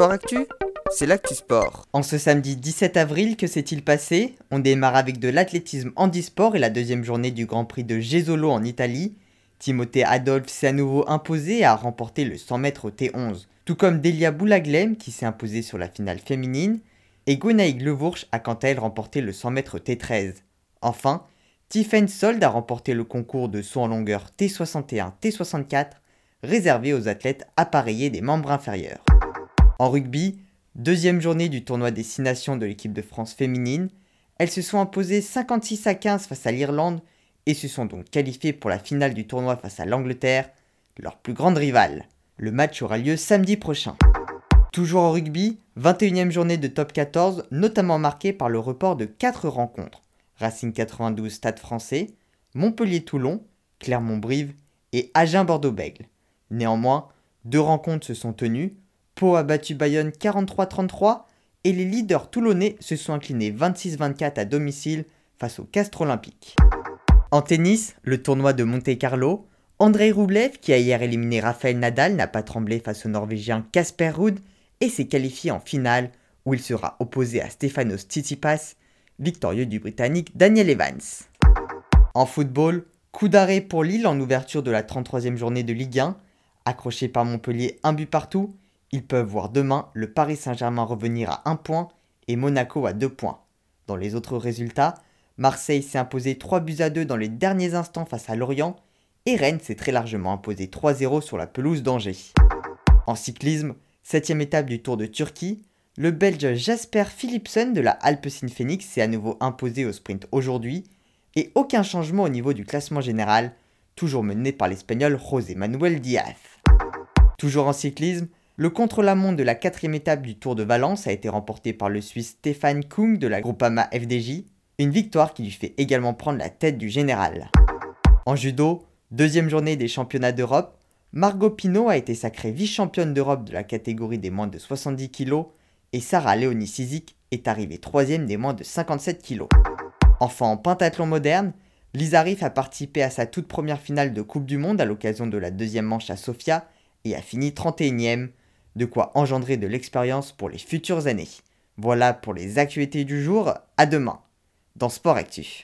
Sport Actu, c'est l'actu sport. En ce samedi 17 avril, que s'est-il passé? On démarre avec de l'athlétisme handisport et la deuxième journée du Grand Prix de Gesolo en Italie. Timothée Adolphe s'est à nouveau imposé et a remporté le 100 mètres au T11, tout comme Delia Boulaglem qui s'est imposée sur la finale féminine, et Gwenaïg Levourche a quant à elle remporté le 100 mètres T13. Enfin, Tiffen Sold a remporté le concours de saut en longueur T61-T64 réservé aux athlètes appareillés des membres inférieurs. En rugby, deuxième journée du tournoi des Nations de l'équipe de France féminine, elles se sont imposées 56 à 15 face à l'Irlande et se sont donc qualifiées pour la finale du tournoi face à l'Angleterre, leur plus grande rivale. Le match aura lieu samedi prochain. Toujours en rugby, 21e journée de top 14, notamment marquée par le report de 4 rencontres. Racing 92 Stade français, Montpellier-Toulon, Clermont-Brive et Agen-Bordeaux-Bègle. Néanmoins, deux rencontres se sont tenues, Pau a battu Bayonne 43-33 et les leaders toulonnais se sont inclinés 26-24 à domicile face au Castre Olympique. En tennis, le tournoi de Monte-Carlo, Andrei Rublev, qui a hier éliminé Rafael Nadal, n'a pas tremblé face au Norvégien Casper Ruud et s'est qualifié en finale où il sera opposé à Stefanos Tsitsipas, victorieux du Britannique Daniel Evans. En football, coup d'arrêt pour Lille en ouverture de la 33e journée de Ligue 1. Accroché par Montpellier un but partout, ils peuvent voir demain le Paris Saint-Germain revenir à 1 point et Monaco à 2 points. Dans les autres résultats, Marseille s'est imposé 3 buts à 2 dans les derniers instants face à Lorient et Rennes s'est très largement imposé 3-0 sur la pelouse d'Angers. En cyclisme, 7 étape du Tour de Turquie, le Belge Jasper Philipsen de la Alpecin Phoenix s'est à nouveau imposé au sprint aujourd'hui et aucun changement au niveau du classement général, toujours mené par l'Espagnol José Manuel Diaz. Toujours en cyclisme, le contre-la-montre de la quatrième étape du Tour de Valence a été remporté par le Suisse Stéphane Kung de la Groupama FDJ, une victoire qui lui fait également prendre la tête du général. En judo, deuxième journée des championnats d'Europe, Margot Pinot a été sacrée vice-championne d'Europe de la catégorie des moins de 70 kg et Sarah Léonie Sizik est arrivée troisième des moins de 57 kg. Enfin en pentathlon moderne, Lisa Riff a participé à sa toute première finale de Coupe du Monde à l'occasion de la deuxième manche à Sofia et a fini 31ème de quoi engendrer de l'expérience pour les futures années. Voilà pour les actualités du jour, à demain dans Sport Actu.